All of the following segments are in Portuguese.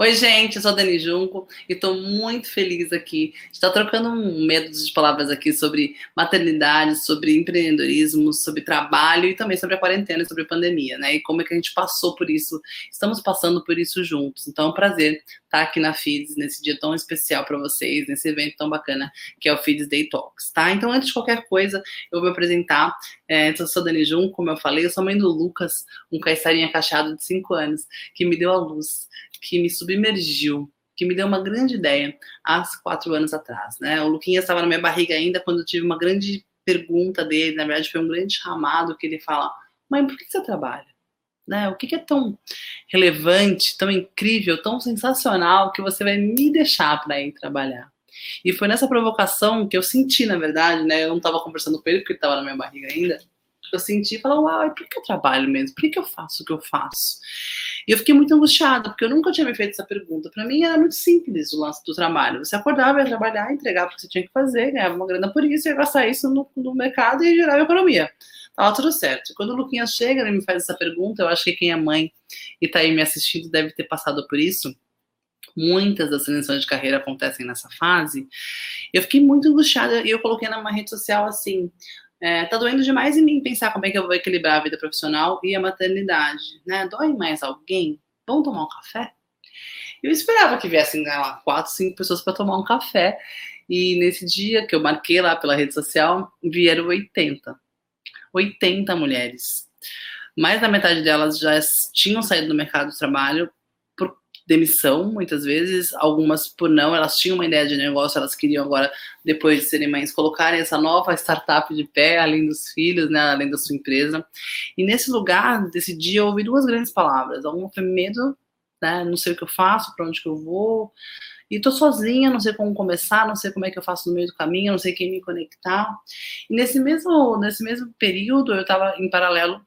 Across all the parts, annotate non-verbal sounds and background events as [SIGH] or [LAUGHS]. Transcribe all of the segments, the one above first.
Oi, gente, eu sou a Dani Junco e estou muito feliz aqui de estar trocando um medo de palavras aqui sobre maternidade, sobre empreendedorismo, sobre trabalho e também sobre a quarentena, sobre a pandemia, né? E como é que a gente passou por isso, estamos passando por isso juntos. Então é um prazer estar aqui na FIDS nesse dia tão especial para vocês, nesse evento tão bacana que é o FIDS Day Talks, tá? Então, antes de qualquer coisa, eu vou me apresentar. É, eu sou a Dani Junco, como eu falei, eu sou mãe do Lucas, um caiçarinha cachado de 5 anos, que me deu a luz que me submergiu, que me deu uma grande ideia há quatro anos atrás. Né? O Luquinhas estava na minha barriga ainda quando eu tive uma grande pergunta dele, na verdade foi um grande chamado que ele fala, mãe, por que você trabalha? Né? O que, é tão relevante, tão incrível, tão sensacional que você vai me deixar para ir trabalhar? E foi nessa provocação que eu senti, na verdade, né? Eu não estava conversando com ele porque estava na minha barriga ainda. Eu senti e falei, uau, por que eu trabalho mesmo? Por que eu faço o que eu faço? E eu fiquei muito angustiada, porque eu nunca tinha me feito essa pergunta. Para mim era muito simples o lance do trabalho. Você acordava, ia trabalhar, entregava o que você tinha que fazer, ganhava uma grana por isso, ia gastar isso no, no mercado e gerava economia. Tava tudo certo. Quando o Luquinhas chega e me faz essa pergunta, eu acho que quem é mãe e tá aí me assistindo deve ter passado por isso. Muitas das transições de carreira acontecem nessa fase. Eu fiquei muito angustiada e eu coloquei numa rede social assim: é, tá doendo demais em mim pensar como é que eu vou equilibrar a vida profissional e a maternidade, né? Dói mais alguém? Vamos tomar um café? Eu esperava que viessem lá quatro, cinco pessoas para tomar um café. E nesse dia que eu marquei lá pela rede social, vieram 80. 80 mulheres. Mais da metade delas já tinham saído do mercado de trabalho demissão, muitas vezes, algumas por não, elas tinham uma ideia de negócio, elas queriam agora, depois de serem mães, colocarem essa nova startup de pé, além dos filhos, né, além da sua empresa. E nesse lugar, desse dia, eu ouvi duas grandes palavras. Uma foi medo, né, não sei o que eu faço, para onde que eu vou, e tô sozinha, não sei como começar, não sei como é que eu faço no meio do caminho, não sei quem me conectar. E nesse mesmo, nesse mesmo período, eu estava em paralelo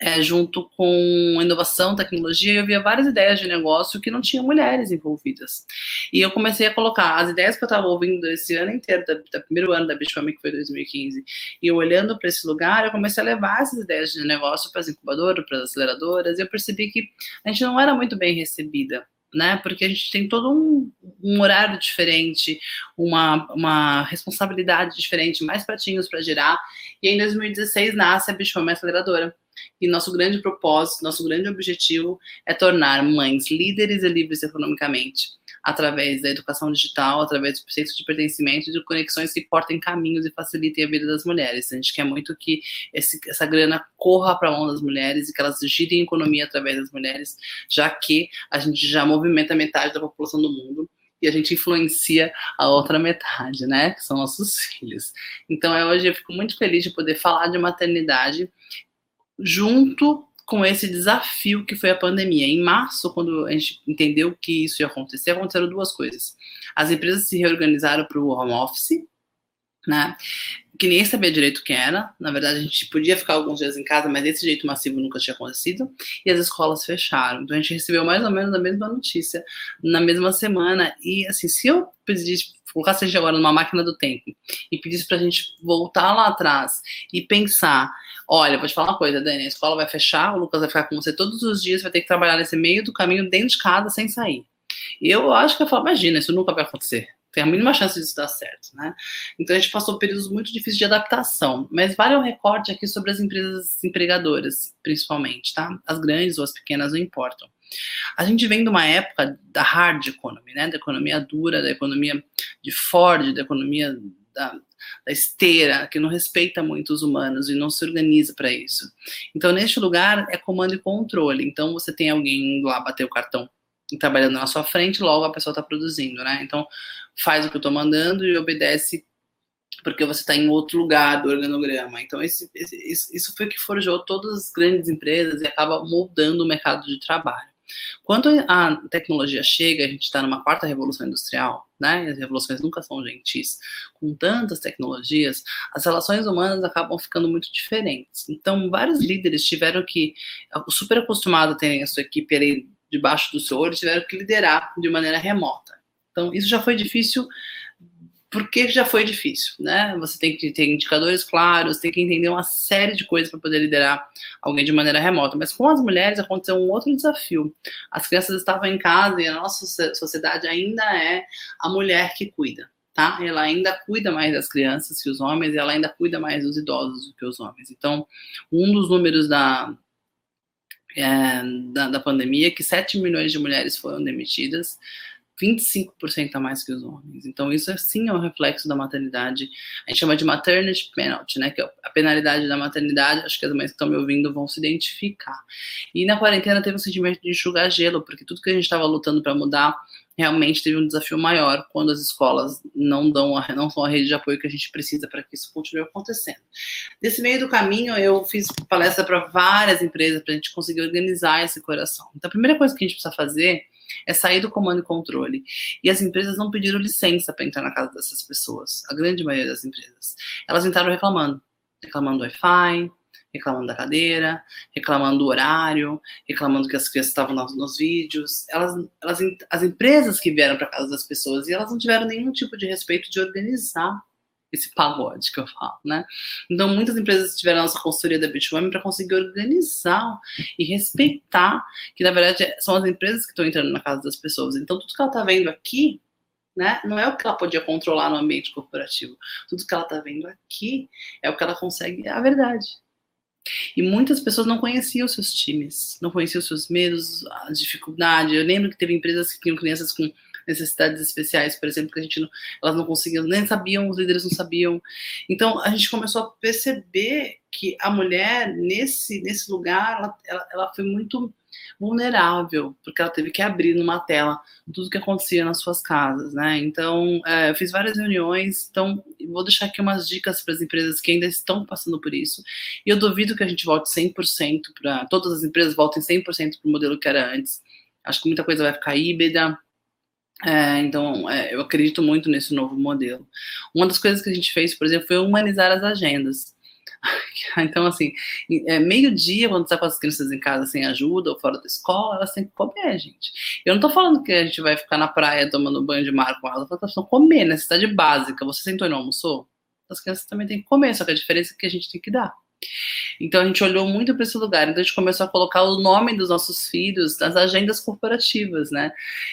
é, junto com inovação, tecnologia, eu via várias ideias de negócio que não tinham mulheres envolvidas. E eu comecei a colocar as ideias que eu estava ouvindo esse ano inteiro, do primeiro ano da Bitcoin, que foi 2015, e eu olhando para esse lugar, eu comecei a levar essas ideias de negócio para as incubadoras, para as aceleradoras, e eu percebi que a gente não era muito bem recebida né? Porque a gente tem todo um, um horário diferente, uma, uma responsabilidade diferente, mais pratinhos para girar. E em 2016 nasce a Bichoma Aceleradora, e nosso grande propósito, nosso grande objetivo é tornar mães líderes e livres economicamente, através da educação digital, através do senso de pertencimento e de conexões que portem caminhos e facilitem a vida das mulheres. A gente quer muito que esse, essa grana corra para a mão das mulheres e que elas girem a economia através das mulheres, já que a gente já movimenta metade da população do mundo e a gente influencia a outra metade, né? Que são nossos [LAUGHS] filhos. Então, é, hoje eu fico muito feliz de poder falar de maternidade junto com esse desafio que foi a pandemia. Em março, quando a gente entendeu que isso ia acontecer, aconteceram duas coisas. As empresas se reorganizaram para o home office, né? Que nem sabia direito o que era. Na verdade, a gente podia ficar alguns dias em casa, mas desse jeito massivo nunca tinha acontecido. E as escolas fecharam. Então a gente recebeu mais ou menos a mesma notícia na mesma semana. E assim, se eu pedisse, colocasse a gente agora numa máquina do tempo e pedisse para a gente voltar lá atrás e pensar Olha, vou te falar uma coisa, Dani, a escola vai fechar, o Lucas vai ficar com você todos os dias, vai ter que trabalhar nesse meio do caminho dentro de casa sem sair. Eu acho que eu falo, imagina, isso nunca vai acontecer. Tem a mínima chance disso dar certo, né? Então a gente passou períodos muito difíceis de adaptação. Mas vale um recorte aqui sobre as empresas empregadoras, principalmente, tá? As grandes ou as pequenas não importam. A gente vem de uma época da hard economy, né? Da economia dura, da economia de Ford, da economia da, da esteira, que não respeita muito os humanos e não se organiza para isso. Então, neste lugar, é comando e controle. Então, você tem alguém lá bater o cartão trabalhando na sua frente, logo a pessoa está produzindo, né? Então, faz o que eu estou mandando e obedece porque você está em outro lugar do organograma. Então, esse, esse, isso foi o que forjou todas as grandes empresas e acaba moldando o mercado de trabalho. Quando a tecnologia chega, a gente está numa quarta revolução industrial, né? As revoluções nunca são gentis. Com tantas tecnologias, as relações humanas acabam ficando muito diferentes. Então, vários líderes tiveram que, super acostumados a terem a sua equipe ali debaixo do seu olho, tiveram que liderar de maneira remota. Então, isso já foi difícil porque já foi difícil, né? Você tem que ter indicadores claros, tem que entender uma série de coisas para poder liderar alguém de maneira remota. Mas com as mulheres aconteceu um outro desafio. As crianças estavam em casa e a nossa sociedade ainda é a mulher que cuida, tá? Ela ainda cuida mais das crianças que os homens e ela ainda cuida mais dos idosos do que os homens. Então, um dos números da, é, da, da pandemia que 7 milhões de mulheres foram demitidas 25% a mais que os homens. Então, isso sim é um reflexo da maternidade. A gente chama de maternity penalty, né? Que é a penalidade da maternidade. Acho que as mães que estão me ouvindo vão se identificar. E na quarentena teve um sentimento de enxugar gelo, porque tudo que a gente estava lutando para mudar realmente teve um desafio maior quando as escolas não dão a, não são a rede de apoio que a gente precisa para que isso continue acontecendo. Nesse meio do caminho, eu fiz palestra para várias empresas para a gente conseguir organizar esse coração. Então, a primeira coisa que a gente precisa fazer é sair do comando e controle. E as empresas não pediram licença para entrar na casa dessas pessoas, a grande maioria das empresas. Elas entraram reclamando, reclamando do Wi-Fi, reclamando da cadeira, reclamando do horário, reclamando que as crianças estavam nos, nos vídeos. Elas, elas, as empresas que vieram para casa das pessoas e elas não tiveram nenhum tipo de respeito de organizar esse pagode que eu falo, né? Então, muitas empresas tiveram a nossa consultoria da Bitwami para conseguir organizar e respeitar que, na verdade, são as empresas que estão entrando na casa das pessoas. Então, tudo que ela está vendo aqui, né, não é o que ela podia controlar no ambiente corporativo. Tudo que ela está vendo aqui é o que ela consegue, é a verdade. E muitas pessoas não conheciam seus times, não conheciam seus medos, a dificuldade. Eu lembro que teve empresas que tinham crianças com necessidades especiais, por exemplo, que a gente não, elas não conseguiam, nem sabiam, os líderes não sabiam. Então a gente começou a perceber que a mulher nesse nesse lugar ela, ela, ela foi muito vulnerável, porque ela teve que abrir numa tela tudo que acontecia nas suas casas, né? Então, é, eu fiz várias reuniões, então vou deixar aqui umas dicas para as empresas que ainda estão passando por isso. E eu duvido que a gente volte 100% para todas as empresas voltem 100% para o modelo que era antes. Acho que muita coisa vai ficar híbrida, é, então, é, eu acredito muito nesse novo modelo. Uma das coisas que a gente fez, por exemplo, foi humanizar as agendas. [LAUGHS] Então, assim, é, meio-dia, quando está com as crianças em casa sem ajuda ou fora da escola, elas têm que comer, gente. Eu não tô falando que a gente vai ficar na praia tomando banho de mar com elas, elas precisam comer, necessidade básica. Você sentou e não almoçou? As crianças também têm que comer, só que a diferença é que a gente tem que dar. Então a gente olhou muito para esse lugar. Então a gente começou a colocar o nome dos nossos filhos nas agendas corporativas, né?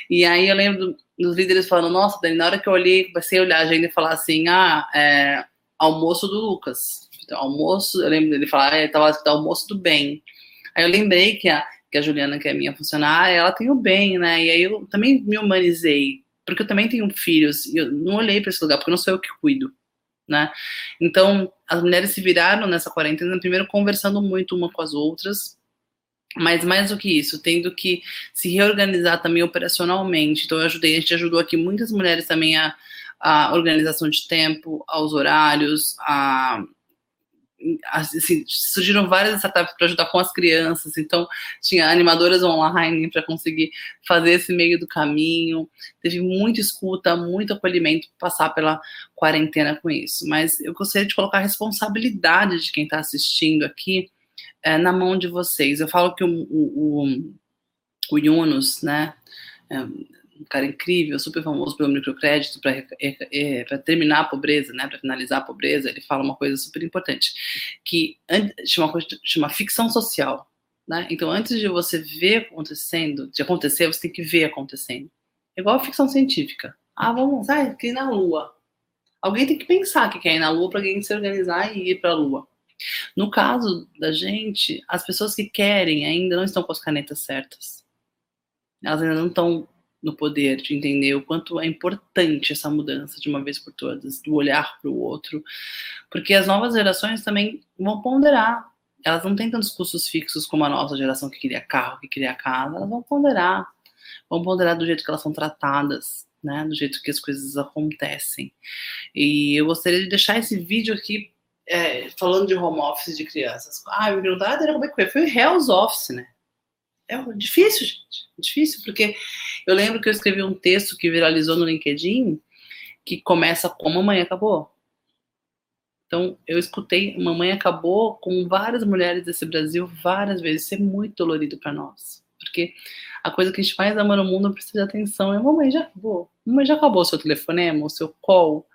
E aí eu lembro dos líderes falando: Nossa, Dani, na hora que eu olhei, comecei a olhar a agenda e falar assim: Ah, é, almoço do Lucas. Então, almoço, eu lembro dele falar: ah, estava tá almoço do bem. Aí eu lembrei que a, que a Juliana, que é minha funcionária, ela tem o bem, né? E aí eu também me humanizei, porque eu também tenho filhos e eu não olhei para esse lugar, porque não sou eu que cuido né? Então, as mulheres se viraram nessa quarentena, primeiro conversando muito uma com as outras, mas mais do que isso, tendo que se reorganizar também operacionalmente. Então, eu ajudei, a gente ajudou aqui muitas mulheres também a, a organização de tempo, aos horários, a assim, surgiram várias startups para ajudar com as crianças, então tinha animadoras online para conseguir fazer esse meio do caminho. Teve muita escuta, muito acolhimento passar pela quarentena com isso. Mas eu gostaria de colocar a responsabilidade de quem está assistindo aqui é, na mão de vocês. Eu falo que o, o, o, o Yunus, né? É, um cara incrível, super famoso pelo microcrédito para é, terminar a pobreza, né, para finalizar a pobreza, ele fala uma coisa super importante, que chama, chama ficção social. Né? Então, antes de você ver acontecendo, de acontecer, você tem que ver acontecendo. É igual a ficção científica. Ah, vamos, ah, ir na Lua. Alguém tem que pensar que quer ir na Lua para alguém se organizar e ir para a Lua. No caso da gente, as pessoas que querem ainda não estão com as canetas certas. Elas ainda não estão no poder de entender o quanto é importante essa mudança de uma vez por todas, do olhar para o outro, porque as novas gerações também vão ponderar. Elas não têm tantos custos fixos como a nossa geração que queria carro, que queria casa, elas vão ponderar. Vão ponderar do jeito que elas são tratadas, né, do jeito que as coisas acontecem. E eu gostaria de deixar esse vídeo aqui é, falando de home office de crianças. Ah, me perguntaram, ah, como é que foi? Foi Hell's Office, né? É difícil, gente. É difícil, porque eu lembro que eu escrevi um texto que viralizou no LinkedIn que começa com Mamãe Acabou. Então, eu escutei Mamãe Acabou com várias mulheres desse Brasil várias vezes. Isso é muito dolorido para nós. Porque a coisa que a gente mais ama no mundo precisa de atenção é Mamãe já acabou. Mamãe já acabou o seu telefonema, o seu call,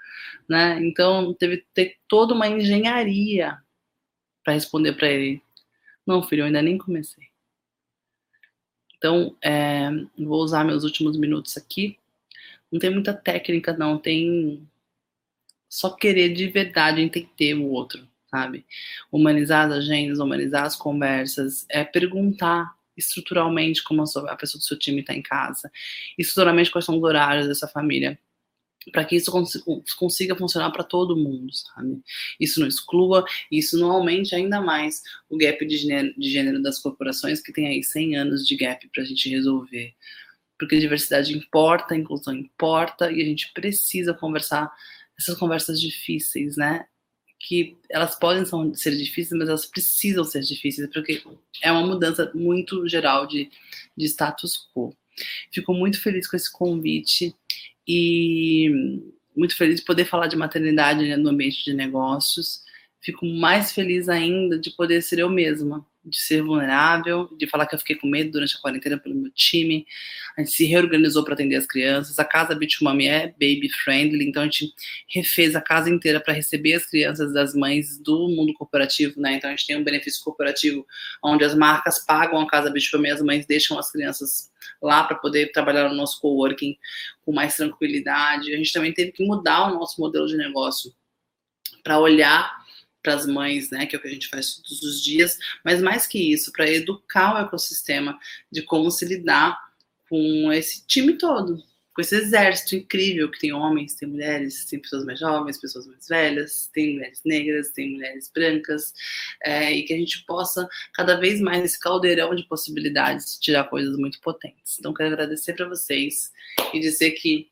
né? Então teve que ter toda uma engenharia para responder para ele. Não, filho, eu ainda nem comecei. Então, é, vou usar meus últimos minutos aqui. Não tem muita técnica, não. Tem só querer de verdade entender o outro, sabe? Humanizar as agendas, humanizar as conversas, é perguntar estruturalmente como a, sua, a pessoa do seu time está em casa, estruturalmente quais são os horários dessa família, para que isso consiga funcionar para todo mundo, sabe? Isso não exclua, isso não aumente ainda mais o gap de gênero, de gênero das corporações, que tem aí 100 anos de gap para a gente resolver. Porque diversidade importa, inclusão importa, e a gente precisa conversar essas conversas difíceis, né? Que elas podem ser difíceis, mas elas precisam ser difíceis, porque é uma mudança muito geral de, de status quo. Fico muito feliz com esse convite e muito feliz de poder falar de maternidade no ambiente de negócios. Fico mais feliz ainda de poder ser eu mesma, de ser vulnerável, de falar que eu fiquei com medo durante a quarentena pelo meu time. A gente se reorganizou para atender as crianças. A casa Beach Mami é baby friendly, então a gente refez a casa inteira para receber as crianças das mães do mundo corporativo, né? Então a gente tem um benefício corporativo onde as marcas pagam a casa Beach e as mães deixam as crianças lá para poder trabalhar no nosso coworking com mais tranquilidade. A gente também teve que mudar o nosso modelo de negócio para olhar para as mães, né, que é o que a gente faz todos os dias, mas mais que isso, para educar o ecossistema de como se lidar com esse time todo, com esse exército incrível que tem homens, tem mulheres, tem pessoas mais jovens, pessoas mais velhas, tem mulheres negras, tem mulheres brancas, é, e que a gente possa cada vez mais nesse caldeirão de possibilidades tirar coisas muito potentes. Então quero agradecer para vocês e dizer que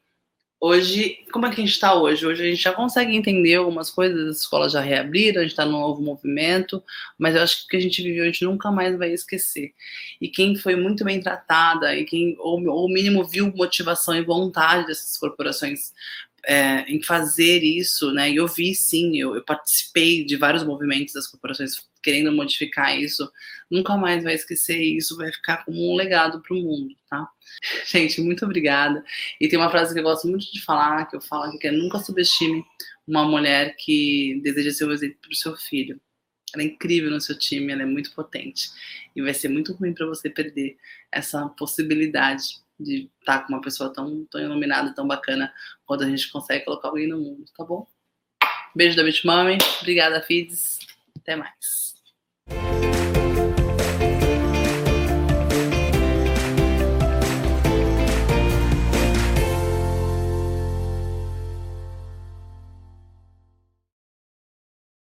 Hoje, como é que a gente está hoje? Hoje a gente já consegue entender algumas coisas, as escolas já reabriram, a gente está num novo movimento, mas eu acho que o que a gente viveu a gente nunca mais vai esquecer. E quem foi muito bem tratada, e quem, ou, ou mínimo, viu motivação e vontade dessas corporações é, em fazer isso, né? E eu vi sim, eu, eu, participei de vários movimentos das corporações querendo modificar isso. Nunca mais vai esquecer isso, vai ficar como um legado para o mundo, tá? [LAUGHS] Gente, muito obrigada. E tem uma frase que eu gosto muito de falar, que eu falo aqui, que é nunca subestime uma mulher que deseja ser o exemplo para o seu filho. Ela é incrível no seu time, ela é muito potente. E vai ser muito ruim para você perder essa possibilidade de estar com uma pessoa tão, tão iluminada, tão bacana, quando a gente consegue colocar alguém no mundo, tá bom? Beijo da Bitmami, obrigada, Fides, até mais.